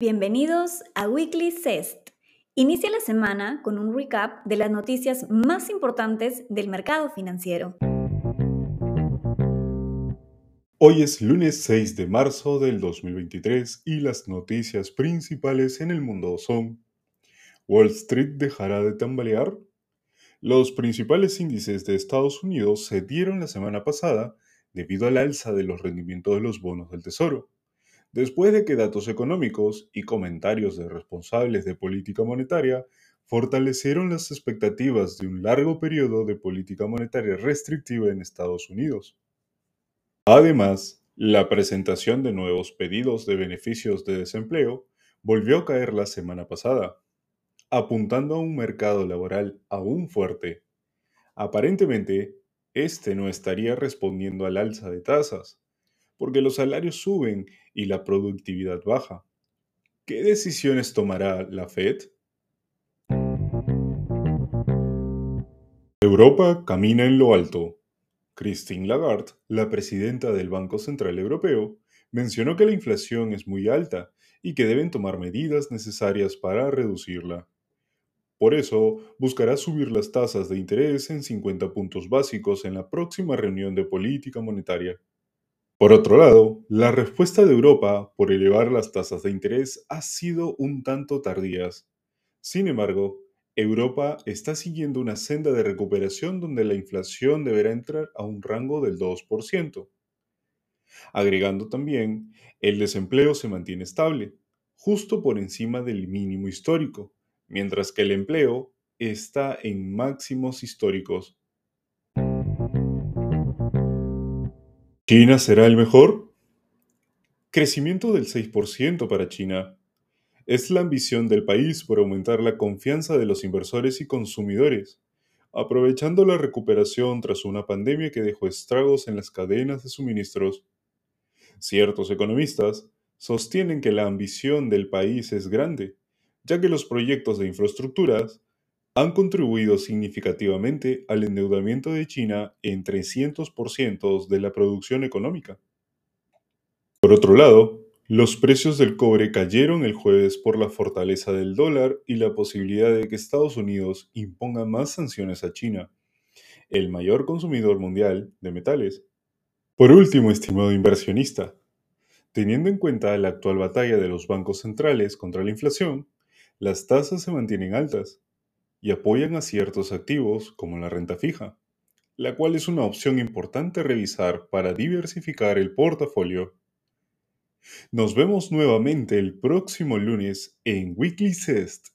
Bienvenidos a Weekly CEST. Inicia la semana con un recap de las noticias más importantes del mercado financiero. Hoy es lunes 6 de marzo del 2023 y las noticias principales en el mundo son ¿Wall Street dejará de tambalear? Los principales índices de Estados Unidos se dieron la semana pasada debido al alza de los rendimientos de los bonos del Tesoro después de que datos económicos y comentarios de responsables de política monetaria fortalecieron las expectativas de un largo periodo de política monetaria restrictiva en Estados Unidos. Además, la presentación de nuevos pedidos de beneficios de desempleo volvió a caer la semana pasada, apuntando a un mercado laboral aún fuerte. Aparentemente, este no estaría respondiendo al alza de tasas, porque los salarios suben y la productividad baja. ¿Qué decisiones tomará la Fed? Europa camina en lo alto. Christine Lagarde, la presidenta del Banco Central Europeo, mencionó que la inflación es muy alta y que deben tomar medidas necesarias para reducirla. Por eso, buscará subir las tasas de interés en 50 puntos básicos en la próxima reunión de política monetaria. Por otro lado, la respuesta de Europa por elevar las tasas de interés ha sido un tanto tardías. Sin embargo, Europa está siguiendo una senda de recuperación donde la inflación deberá entrar a un rango del 2%. Agregando también, el desempleo se mantiene estable, justo por encima del mínimo histórico, mientras que el empleo está en máximos históricos. ¿China será el mejor? Crecimiento del 6% para China. Es la ambición del país por aumentar la confianza de los inversores y consumidores, aprovechando la recuperación tras una pandemia que dejó estragos en las cadenas de suministros. Ciertos economistas sostienen que la ambición del país es grande, ya que los proyectos de infraestructuras han contribuido significativamente al endeudamiento de China en 300% de la producción económica. Por otro lado, los precios del cobre cayeron el jueves por la fortaleza del dólar y la posibilidad de que Estados Unidos imponga más sanciones a China, el mayor consumidor mundial de metales. Por último, estimado inversionista, teniendo en cuenta la actual batalla de los bancos centrales contra la inflación, las tasas se mantienen altas y apoyan a ciertos activos como la renta fija, la cual es una opción importante revisar para diversificar el portafolio. Nos vemos nuevamente el próximo lunes en Weekly Cest.